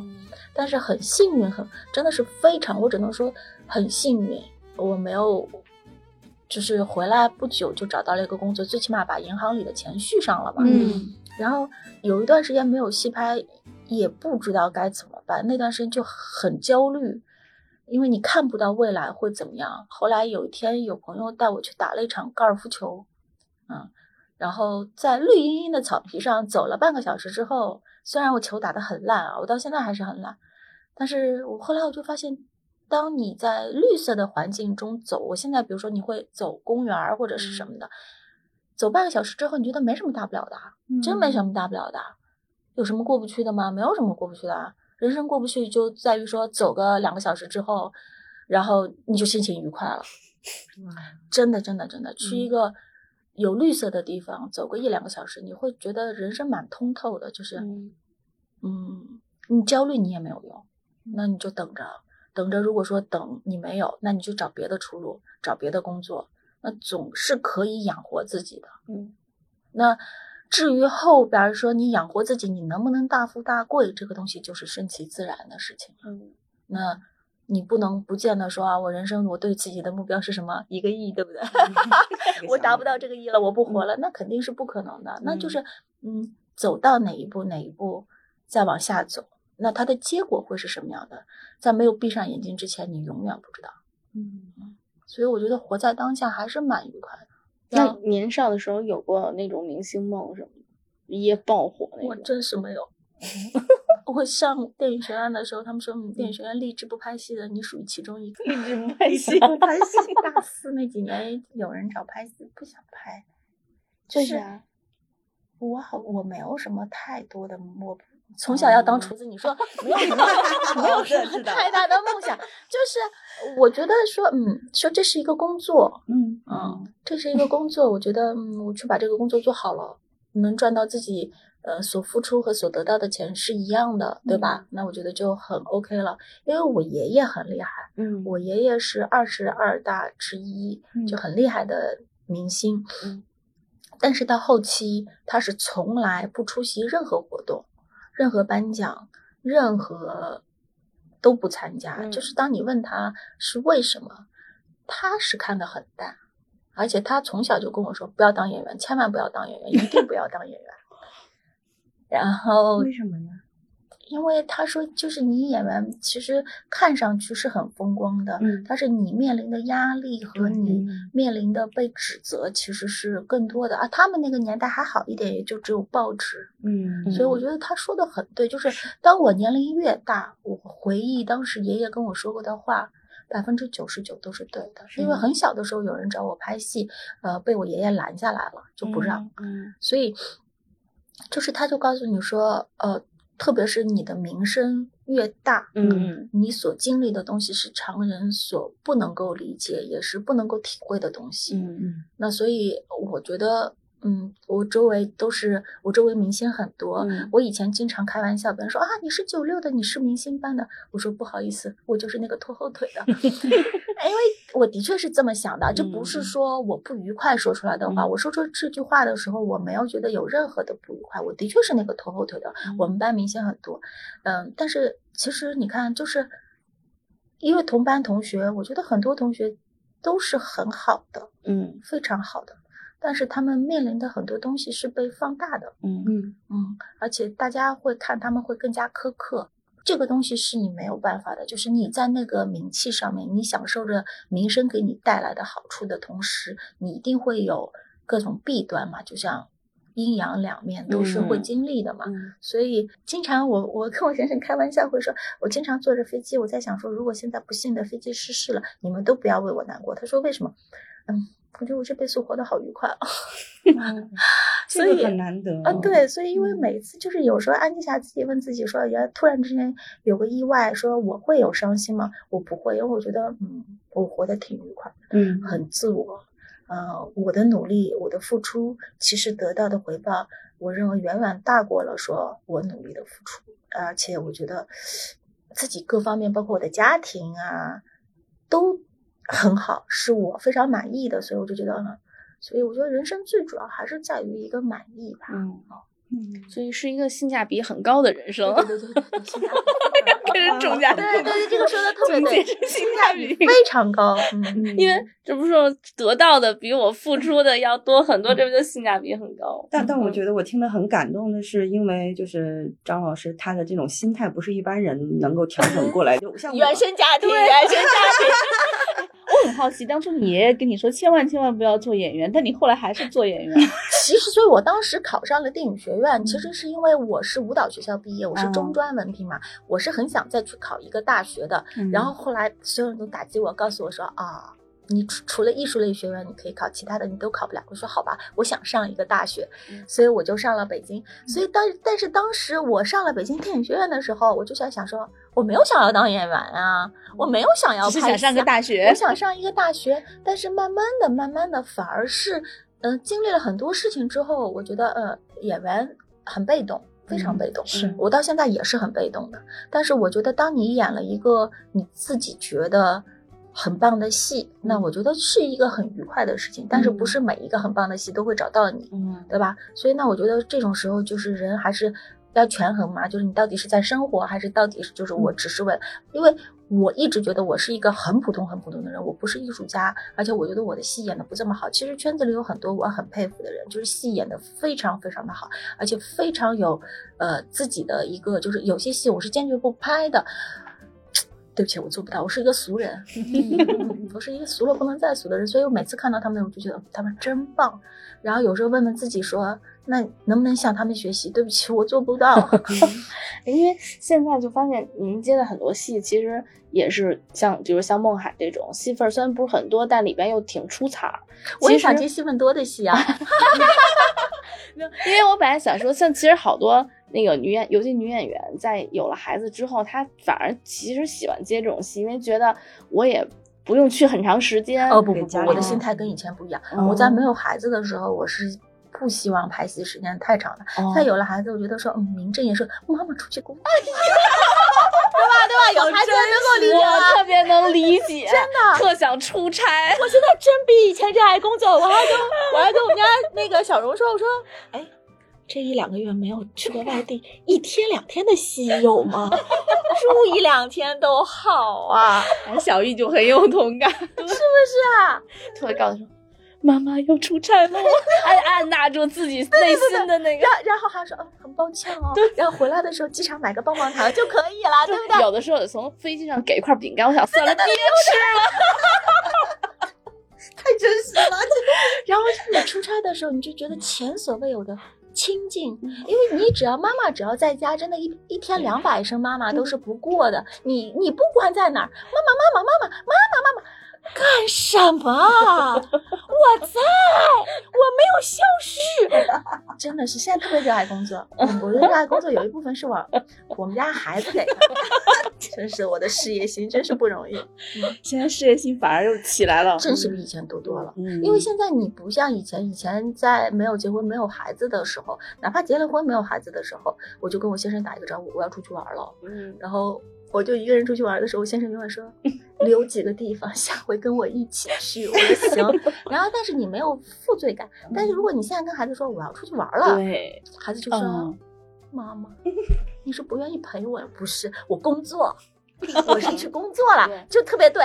但是很幸运，很真的是非常，我只能说很幸运，我没有，就是回来不久就找到了一个工作，最起码把银行里的钱续上了嘛。嗯。然后有一段时间没有戏拍，也不知道该怎么办，那段时间就很焦虑，因为你看不到未来会怎么样。后来有一天有朋友带我去打了一场高尔夫球，嗯，然后在绿茵茵的草皮上走了半个小时之后。虽然我球打得很烂啊，我到现在还是很烂，但是我后来我就发现，当你在绿色的环境中走，我现在比如说你会走公园或者是什么的，走半个小时之后，你觉得没什么大不了的，真没什么大不了的，有什么过不去的吗？没有什么过不去的，人生过不去就在于说走个两个小时之后，然后你就心情愉快了，真的真的真的去一个。有绿色的地方，走个一两个小时，你会觉得人生蛮通透的。就是，嗯，你焦虑你也没有用，那你就等着，等着。如果说等你没有，那你就找别的出路，找别的工作，那总是可以养活自己的。嗯，那至于后边说你养活自己，你能不能大富大贵，这个东西就是顺其自然的事情。嗯，那。你不能不见得说啊，我人生我对自己的目标是什么？一个亿，对不对？<laughs> 我达不到这个亿了，我不活了，那肯定是不可能的。那就是，嗯，走到哪一步哪一步，再往下走，那它的结果会是什么样的？在没有闭上眼睛之前，你永远不知道。嗯，所以我觉得活在当下还是蛮愉快的。那年少的时候有过那种明星梦什么的，一夜爆火那种？我真是没有。<laughs> 我上电影学院的时候，他们说电影学院励志不拍戏的，你属于其中一个。励志不拍戏，不拍 <laughs> 戏。大四那几年，有人找拍戏，不想拍。就是我好，我没有什么太多的我从小要当厨子，你说没有什么，没有什么太大的梦想。就是我觉得说，嗯，说这是一个工作，嗯嗯，这是一个工作。我觉得，嗯，我去把这个工作做好了，能赚到自己。呃，所付出和所得到的钱是一样的，对吧？那我觉得就很 OK 了。因为我爷爷很厉害，嗯，我爷爷是二十二大之一，就很厉害的明星，嗯。但是到后期，他是从来不出席任何活动、任何颁奖、任何都不参加。就是当你问他是为什么，他是看得很淡，而且他从小就跟我说：“不要当演员，千万不要当演员，一定不要当演员。<laughs> ”然后为什么呢？因为他说，就是你演员其实看上去是很风光的，嗯但是你面临的压力和你嗯面临的被指责其实是更多的啊。他们那个年代还好一点，也就只有报纸，嗯所以我觉得他说的很对。就是当我年龄越大，我回忆当时爷爷跟我说过的话。百分之九十九都是对的，因为很小的时候有人找我拍戏，呃，被我爷爷拦下来了，就不让。嗯所以，就是他就告诉你说，呃，特别是你的名声越大，嗯你所经历的东西是常人所不能够理解，也是不能够体会的东西。嗯那所以我觉得，嗯，我周围都是我周围明星很多。嗯我以前经常开玩笑，别人说啊，你是九六的，你是明星班的。我说不好意思，我就是那个拖后腿的，<laughs> 因为我的确是这么想的，这不是说我不愉快说出来的话。嗯我说出这句话的时候，我没有觉得有任何的不愉快，我的确是那个拖后腿的。我们班明星很多，嗯，但是其实你看，就是因为同班同学，我觉得很多同学都是很好的，嗯非常好的，但是他们面临的很多东西是被放大的，嗯嗯嗯，而且大家会看他们会更加苛刻。这个东西是你没有办法的，就是你在那个名气上面，你享受着名声给你带来的好处的同时，你一定会有各种弊端嘛，就像阴阳两面都是会嗯经历的嘛。嗯所以经常我我跟我先生开玩笑会说，我经常坐着飞机，我在想说，如果现在不幸的飞机失事了，你们都不要为我难过。他说为什么？嗯，我觉得我这辈子活得好愉快啊。嗯 <laughs> 所以这个很难得啊，对，所以因为嗯每次就是有时候安静霞自己问自己说，原来突然之间有个意外，说我会有伤心吗？我不会，因为我觉得嗯，我活得挺愉快，嗯很自我。呃，我的努力，我的付出，其实得到的回报，我认为远远大过了说我努力的付出，而且我觉得自己各方面，包括我的家庭啊，都很好，是我非常满意的，所以我就觉得，嗯，所以我觉得人生最主要还是在于一个满意吧。嗯，嗯所以是一个性价比很高的人生。对对对对对，性价比跟 <laughs> 人种下对对对，这个说的特别对，性价比非常高。嗯，因为这不是说得到的比我付出的要多很多，这不就性价比很高？但但我觉得我听得很感动的是，因为就是张老师他的这种心态不是一般人能够调整过来，就像原生家庭，对原生家庭。我很好奇，当初你爷爷跟你说千万千万不要做演员，但你后来还是做演员。<laughs> 其实，所以我当时考上了电影学院，其实是因为我是舞蹈学校毕业，我是中专文凭嘛，我是很想再去考一个大学的。然后后来所有人都打击我，告诉我说啊。你除除了艺术类学院，你可以考，其他的你都考不了。我说好吧，我想上一个大学，所以我就上了北京。所以当但是当时我上了北京电影学院的时候，我就想想说，我没有想要当演员啊，我没有想要拍是想上个大学我想上一个大学，但是慢慢的、慢慢的，反而是，嗯、经历了很多事情之后，我觉得，呃，演员很被动，非常被动。是我到现在也是很被动的。但是我觉得，当你演了一个你自己觉得很棒的戏，那我觉得是一个很愉快的事情。但是不是每一个很棒的戏都会找到你，嗯对吧？所以那，我觉得这种时候就是人还是要权衡嘛，就是你到底是在生活，还是到底是就是我只是为了，因为我一直觉得我是一个很普通很普通的人，我不是艺术家，而且我觉得我的戏演的不这么好。其实圈子里有很多我很佩服的人，就是戏演的非常非常的好，而且非常有呃自己的一个，就是有些戏我是坚决不拍的。对不起，我做不到，我是一个俗人，<laughs> 我是一个俗了不能再俗的人，所以我每次看到他们，我就觉得他们真棒。然后有时候问问自己说，那能不能向他们学习？对不起，我做不到。<laughs> 因为现在就发现您接的很多戏，其实也是像，比如像孟海这种戏份，虽然不是很多，但里边又挺出彩儿。我也想接戏份多的戏啊。<laughs> 因为我本来想说，像其实好多那个女演，尤其女演员，在有了孩子之后，她反而其实喜欢接这种戏，因为觉得我也不用去很长时间。哦不不不，给家我的心态跟以前不一样。哦我在没有孩子的时候，我是不希望拍戏时间太长的。哦在有了孩子，我觉得说，嗯，名正言顺，妈妈出去工作，<laughs> 对吧？对吧？有孩子能够理解我？特别能理解，<laughs> 真的特想出差。我现在真比以前热爱工作，我还跟我还跟我们家那个小荣说，我说，哎，这一两个月没有去过外地，一天两天的戏有吗？<laughs> 住一两天都好啊，然后小玉就很有同感。<laughs> 是不是啊？突然告诉说，妈妈要出差了，<laughs> 按按捺住自己内心的那个，然然后还说，嗯，很抱歉哦，然后回来的时候机场买个棒棒糖就可以了，对不对？有的时候从飞机上给一块饼干，我想算了，别吃了，太真实了。然后你出差的时候，你就觉得前所未有的。亲近，因为你只要妈妈只要在家，真的，一一天两百声妈妈都是不过的。你你不管在哪儿，妈妈妈妈妈妈妈妈妈妈。干什么？我在，我没有消失。<laughs> 真的是，现在特别热爱工作。我的热爱工作有一部分是我 <laughs> 我们家孩子给的。<laughs> 真是我的事业心真是不容易。现在事业心反而又起来了，真是比以前多多了。嗯，因为现在你不像以前，以前在没有结婚、没有孩子的时候，哪怕结了婚没有孩子的时候，我就跟我先生打一个招呼，我要出去玩了。嗯，然后。我就一个人出去玩的时候，先生永远说留几个地方，<laughs> 下回跟我一起去。我说行。<laughs> 然后，但是你没有负罪感。但是如果你现在跟孩子说我要出去玩了，对，孩子就说妈妈，你是不愿意陪我？不是，我工作，<laughs> 我是去工作了，就特别对。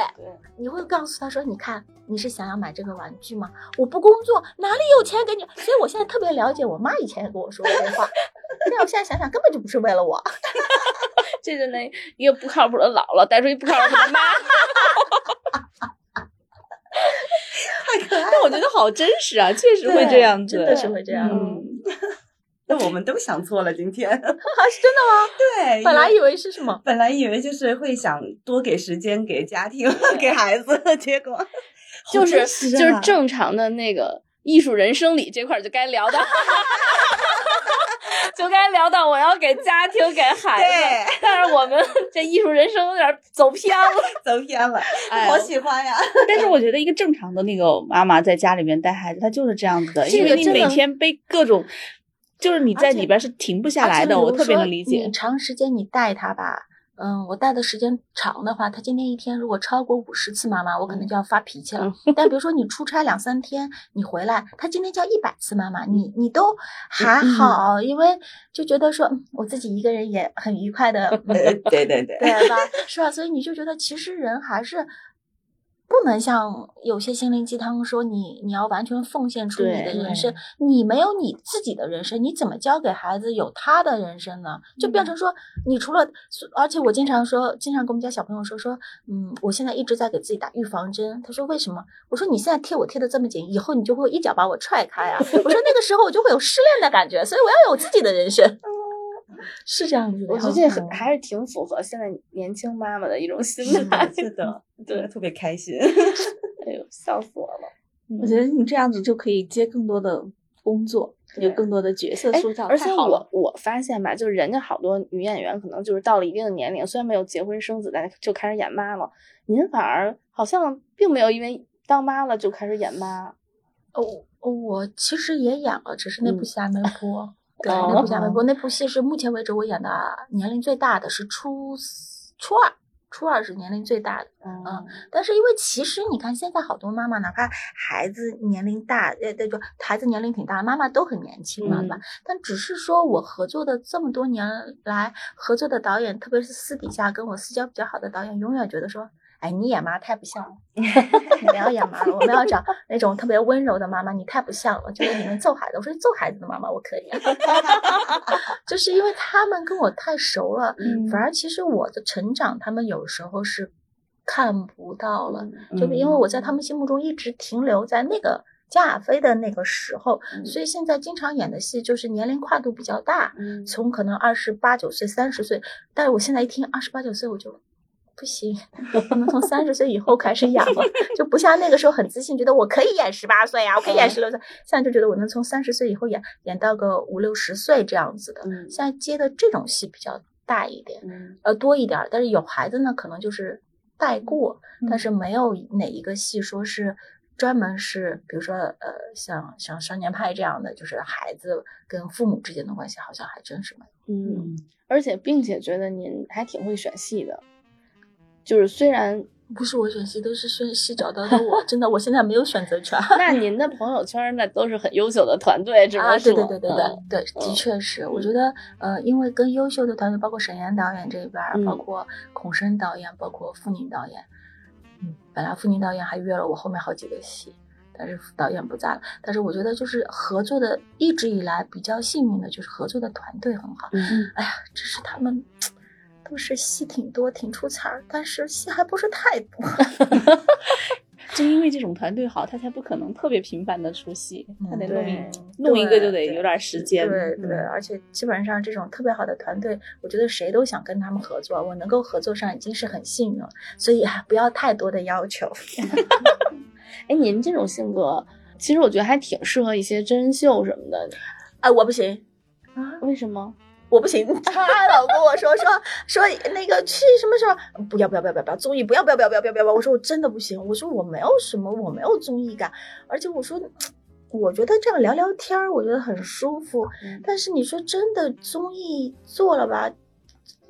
你会告诉他说，你看你是想要买这个玩具吗？我不工作哪里有钱给你？所以我现在特别了解我妈以前也跟我说过这话。但我现在想想，根本就不是为了我。这就那一个不靠谱的姥姥带出一不靠谱的妈，太可爱。但我觉得好真实啊，确实会这样，真的是会这样。<laughs> 那我们都想错了，今天 <laughs> 是真的吗？对，本来以为是什么？本来以为就是会想多给时间给家庭、给孩子，结果就是就是正常的那个艺术人生里这块就该聊的。<laughs> 就该聊到我要给家庭给孩子，但是我们这艺术人生有点走偏了，<laughs> 走偏了，好喜欢呀！但是我觉得一个正常的那个妈妈在家里面带孩子，她就是这样子的，因为你每天背各种，就是你在里边是停不下来的，我特别能理解。你长时间你带他吧。嗯，我带的时间长的话，他今天一天如果超过五十次妈妈，我可能就要发脾气了。但比如 <laughs> 说你出差两三天，你回来，他今天叫一百次妈妈，你你都还好，因为就觉得说我自己一个人也很愉快的，<laughs> 对对对，对吧？<laughs> 是吧？所以你就觉得其实人还是。不能像有些心灵鸡汤说你你要完全奉献出你的人生，你没有你自己的人生，你怎么教给孩子有他的人生呢？就变成说你除了，而且我经常说，经常跟我们家小朋友说说，嗯，我现在一直在给自己打预防针。他说为什么？我说你现在贴我贴的这么紧，以后你就会一脚把我踹开啊！<laughs> 我说那个时候我就会有失恋的感觉，所以我要有自己的人生。<laughs> 是这样子的，我觉得这很还是挺符合现在年轻妈妈的一种心态。是的，<laughs> 对，特别开心。<laughs> 哎呦，笑死我了！我觉得你这样子就可以接更多的工作，有更多的角色塑造。而且我我发现吧，就是人家好多女演员可能就是到了一定的年龄，虽然没有结婚生子，但就开始演妈了。您反而好像并没有因为当妈了就开始演妈。哦，我其实也演了，只是那部戏还没播。对，那部戏没播那部戏是目前为止我演的年龄最大的，是初初二，初二是年龄最大的。嗯，但是因为其实你看现在好多妈妈，哪怕孩子年龄大，呃，对，就孩子年龄挺大，妈妈都很年轻嘛，对吧？但只是说我合作的这么多年来，合作的导演，特别是私底下跟我私交比较好的导演，永远觉得说。哎，你演妈太不像了，<laughs> 你不要演妈了。我们要找那种特别温柔的妈妈，你太不像了，就是你能揍孩子。我说揍孩子的妈妈我可以，<laughs> 就是因为他们跟我太熟了，反而其实我的成长他们有时候是看不到了，就是因为我在他们心目中一直停留在那个加亚飞的那个时候，所以现在经常演的戏就是年龄跨度比较大，从可能二十八九岁、三十岁，但是我现在一听二十八九岁，我就。不行，<laughs> 我能从三十岁以后开始演了，就不像那个时候很自信，觉得我可以演十八岁啊，我可以演十六岁。现在就觉得我能从三十岁以后演演到个五六十岁这样子的。现在接的这种戏比较大一点，呃多一点。但是有孩子呢，可能就是带过，但是没有哪一个戏说是专门是，比如说呃像像少年派这样的，就是孩子跟父母之间的关系，好像还真是没有。嗯，而且并且觉得您还挺会选戏的。就是虽然不是我选戏，都是选戏找到的我。真的，我现在没有选择权。<laughs> 那您的朋友圈那都是很优秀的团队，是吗？对对对对对对，的确是。我觉得，呃，因为跟优秀的团队，包括沈岩导演这边，包括孔笙导演，包括傅宁导演，嗯，本来傅宁导演还约了我后面好几个戏。但是导演不在了。但是我觉得就是合作的一直以来比较幸运的就是合作的团队很好。嗯哎呀，只是他们都是戏挺多，挺出彩儿，但是戏还不是太多。<laughs> 正因为这种团队好，他才不可能特别频繁的出戏，他得弄弄一个就得有点时间。对对，嗯而且基本上这种特别好的团队，我觉得谁都想跟他们合作。我能够合作上已经是很幸运了，所以啊，不要太多的要求。<laughs> 哎，您这种性格，其实我觉得还挺适合一些真人秀什么的。哎，我不行啊，为什么？我不行。<laughs> 他老跟我说说说那个去什么什么，不要不要不要不要不要综艺，不要不要不要不要不要不要。我说我真的不行，我说我没有什么，我没有综艺感，而且我说。我觉得这样聊聊天儿，我觉得很舒服。嗯但是你说真的，综艺做了吧？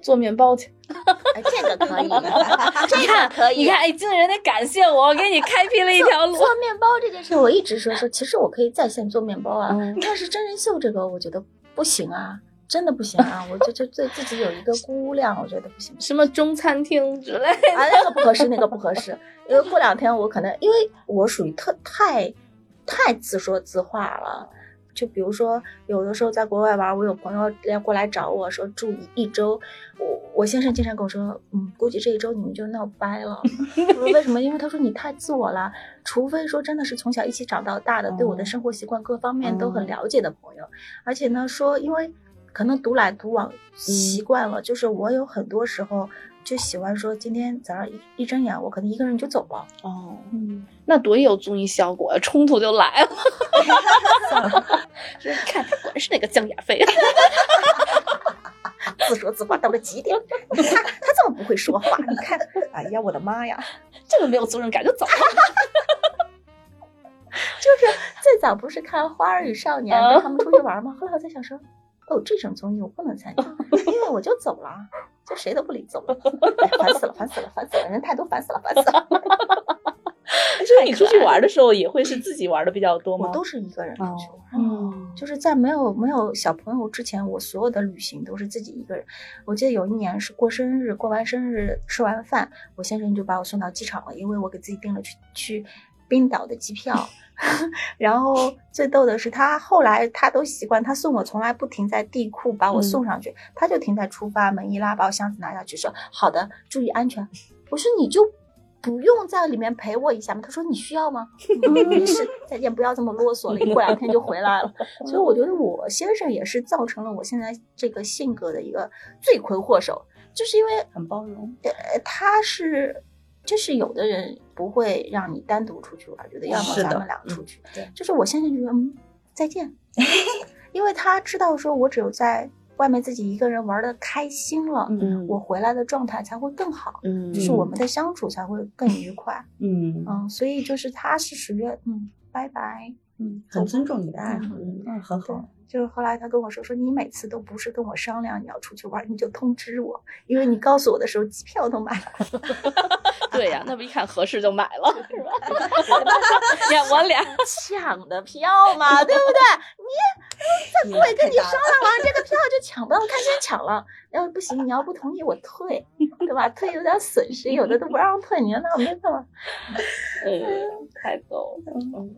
做面包去。<laughs> 哎，这个可以，<laughs> 这个可以。你看，哎，经纪人得感谢我，我给你开辟了一条路。做面包这件事，我一直说说，其实我可以在线做面包啊，嗯但是真人秀这个，我觉得不行啊，真的不行啊，我就就对自己有一个估量，我觉得不行。什么中餐厅之类的。啊，那个不合适，那个不合适，因为过两天我可能，因为我属于特太太自说自话了。就比如说，有的时候在国外玩，我有朋友要过来找我说住一周，我我先生经常跟我说，嗯，估计这一周你们就闹掰了。<laughs> 我说为什么？因为他说你太自我了，除非说真的是从小一起长到大的，对我的生活习惯各方面都很了解的朋友，而且呢说，因为可能独来独往习惯了，就是我有很多时候就喜欢说，今天早上一一睁眼，我可能一个人就走了。哦，嗯，那多有综艺效果啊，冲突就来了。<laughs> 说看，果然是那个江亚飞。<laughs> 自说自话到了极点，他他这么不会说话，你看，哎呀，我的妈呀！<laughs> 这么没有责任感就走了。就是最早不是看《花儿与少年》啊跟他们出去玩吗？后来我在想说，哦，这种综艺我不能参加，<laughs> 因为我就走了，就谁都不理走了，哎烦死了，烦死了，烦死了，人太多，烦死了，烦死了。<laughs> 就是你出去玩的时候，也会是自己玩的比较多吗？我都是一个人出去玩。嗯，就是在没有没有小朋友之前，我所有的旅行都是自己一个人。我记得有一年是过生日，过完生日吃完饭，我先生就把我送到机场了，因为我给自己订了去去冰岛的机票。<laughs> 然后最逗的是，他后来他都习惯，他送我从来不停在地库把我送上去，他就停在出发门一拉，把我箱子拿下去，说好的，注意安全。我说你就不用在里面陪我一下吗？他说你需要吗？<laughs> 嗯，是，再见，不要这么啰嗦了，一过两天就回来了。所以我觉得我先生也是造成了我现在这个性格的一个罪魁祸首，就是因为很包容。呃，他是，就是有的人不会让你单独出去玩，觉得要么咱们俩出去，对。就是我先生觉得嗯再见，<laughs> 因为他知道说我只有在外面自己一个人玩的开心了，嗯我回来的状态才会更好，嗯就是我们的相处才会更愉 <laughs> 快，嗯。嗯，所以就是他是属于嗯拜拜，嗯，很尊重你的爱好，嗯嗯，很好。，就是后来他跟我说说，你每次都不是跟我商量你要出去玩，你就通知我，因为你告诉我的时候机票都买了。<laughs> 对呀，那不一看合适就买了，是吧？<laughs> 你看我俩，抢的票嘛，对不对？你 <laughs> 再不会跟你商量完，这个票就抢不到，我看先抢了。要是不行，你要不同意我退，对吧？退有点损失，有的都不让退，你说那我没办法。嗯，太逗了。嗯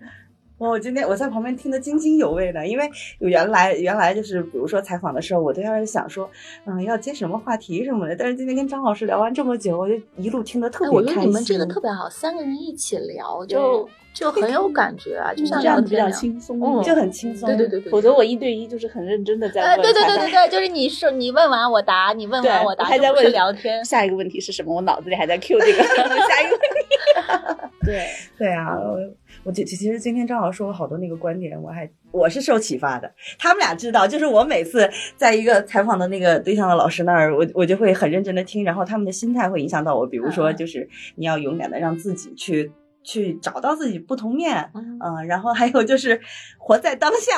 我今天我在旁边听得津津有味的，因为原来原来就是比如说采访的时候，我都要是想说，嗯，要接什么话题什么的。但是今天跟张老师聊完这么久，我就一路听得特哎，别开心。我觉得你们这个特别好，三个人一起聊，就就很有感觉啊，就像这样子比较。轻松，嗯就很轻松。对对对对，否则我一对一就是很认真的在哎，问对对对对对，就是你说你问完我答，你问完我答，还在问聊天。下一个问题是什么？我脑子里还在 Q 这个 <laughs> 下一个问题。<laughs> 对，对啊，我我其其实今天张老师说了好多那个观点，我还我是受启发的。他们俩知道，就是我每次在一个采访的那个对象的老师那儿，我我就会很认真的听，然后他们的心态会影响到我。比如说，嗯就是你要勇敢的让自己去去找到自己不同面，嗯。嗯、然后还有就是活在当下，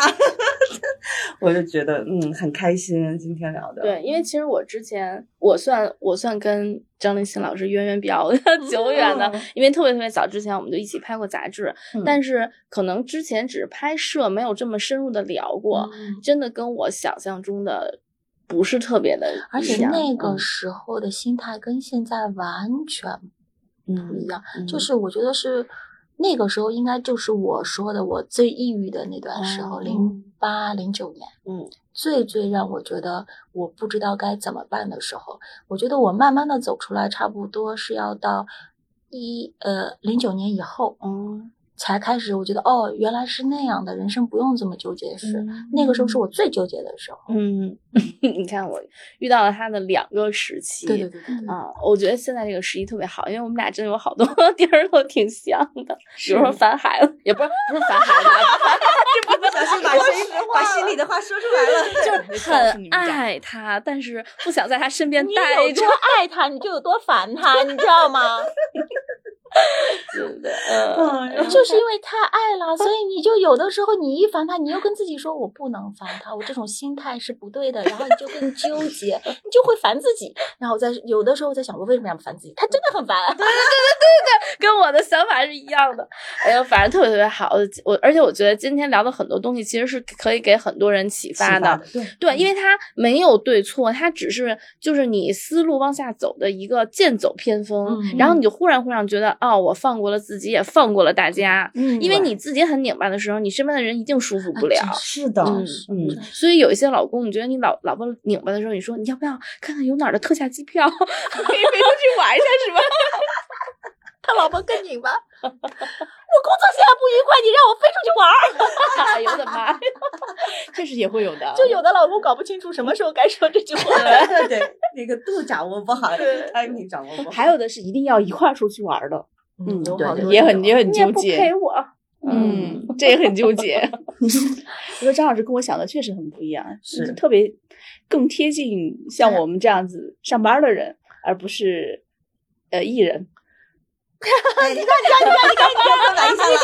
<laughs> 我就觉得嗯很开心，今天聊的。对，因为其实我之前我算我算跟张立新老师渊源比较 <laughs> 久远的，嗯。因为特别特别早之前我们就一起拍过杂志，嗯。但是可能之前只是拍摄，没有这么深入的聊过，嗯。真的跟我想象中的不是特别的而且那个嗯。时候的心态跟现在完全不一样，嗯。就是我觉得是那个时候应该就是我说的我最抑郁的那段时候，零八零九年，嗯，最最让我觉得我不知道该怎么办的时候，我觉得我慢慢的走出来，差不多是要到一呃零九年以后，嗯。才开始，我觉得哦，原来是那样的，人生不用这么纠结。是那个时候是我最纠结的时候。嗯，<laughs> 你看我遇到了他的两个时期。对对对对啊，我觉得现在这个时期特别好，因为我们俩真的有好多地儿都挺像的，比如说烦孩子，也不是不是烦孩子，这不小心把心把心里的话说出来了，就是很爱他，但是不想在他身边待着。你有多爱他，你就有多烦他，你知道吗？<laughs> <laughs> 是的，嗯，就是因为太爱了，所以你就有的时候你一烦他，你又跟自己说我不能烦他，我这种心态是不对的，然后你就更纠结，<laughs> 你就会烦自己，然后在有的时候在想我为什么要烦自己，他真的很烦，对对对对对，跟我的想法是一样的，哎呀，反正特别特别好，我而且我觉得今天聊的很多东西其实是可以给很多人启发的，对对，因为他没有对错，他只是就是你思路往下走的一个剑走偏锋，然后你就忽然忽然觉得。哦，我放过了自己，也放过了大家。嗯，因为你自己很拧巴的时候，你身边的人一定舒服不了。是的，嗯，所以有一些老公，你觉得你老老婆拧巴的时候，你说你要不要看看有哪儿的特价机票，<laughs> 可以飞出去玩一下，是吧？他老婆更拧巴。我工作现在不愉快，你让我飞出去玩儿。哎呦我的妈呀，确实也会有的。就有的老公搞不清楚什么时候该说这句话。<laughs> 对，那个度掌握不好，timing 掌握不好。还有的是一定要一块儿出去玩的。嗯，对，也很也很纠结。陪我，嗯，这也很纠结。<laughs> 我觉得张老师跟我想的确实很不一样，是特别更贴近像我们这样子上班的人，而不是呃艺人。<laughs> 你看，你看，你看，你看，你看，你看，你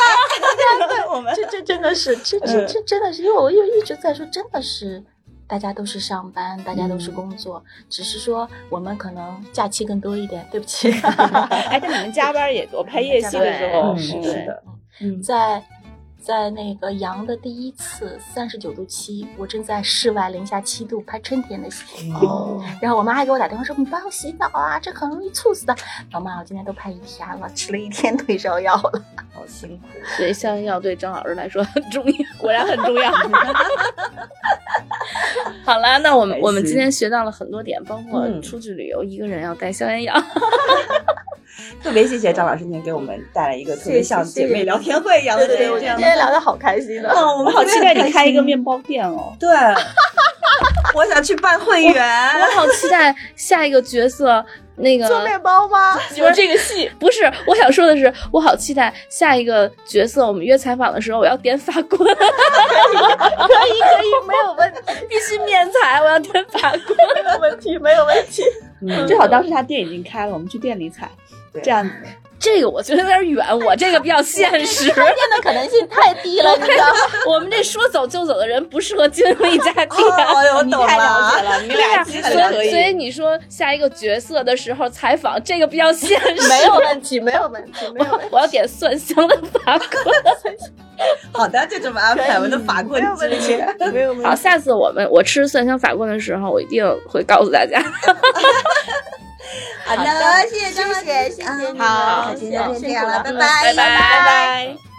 看，你看，<laughs> 我们这这真的是，这这这真的是，因为我又一直在说，真的是。大家都是上班，大家都是工作，只是说我们可能假期更多一点。对不起 <laughs> <laughs> 哎，但你们加班也多，拍夜戏的时候是的，嗯，在。在那个阳的第一次三十九度七，我正在室外零下七度拍春天的戏，然后我妈还给我打电话说：“你不要洗澡啊，这很容易猝死的。”老妈，我今天都拍一天了，吃了一天退烧药了，<laughs> 好辛苦。所以消炎药对张老师来说很重要，果然很重要。<laughs> 好了，那我们我们今天学到了很多点，包括出去旅游一个人要带消炎药。<laughs> 特别谢谢张老师今天给我们带来一个特别像姐妹聊天会一样的这样，今天聊的好开心的，我们好期待你开一个面包店哦。对，我想去办会员。我好期待下一个角色那个做面包吗？<laughs> 就是这个戏，不是。我想说的是，我好期待下一个角色。我们约采访的时候，我要点法棍。<laughs> 可以可以，没有问题，必须面采，我要点法棍，没有问题，没有问题。最好当时他店已经开了，我们去店里采。这样子，<laughs> 这个我觉得有点远，<laughs> 我这个比较现实，<laughs> 开店的可能性太低了，你知道吗？<laughs> 我们这说走就走的人不适合经营一家店。哎呦，我懂了，你俩其实可以。所以你说下一个角色的时候采访，这个比较现实，没有问题，没有问题。我我要点蒜香的法棍。好的，就这么安排。我的法棍之前没有问题。好，下次我们我吃蒜香法棍的时候，我一定会告诉大家。好的，谢谢张老师，谢谢你，好，今天就这样了，拜拜，拜拜，拜拜。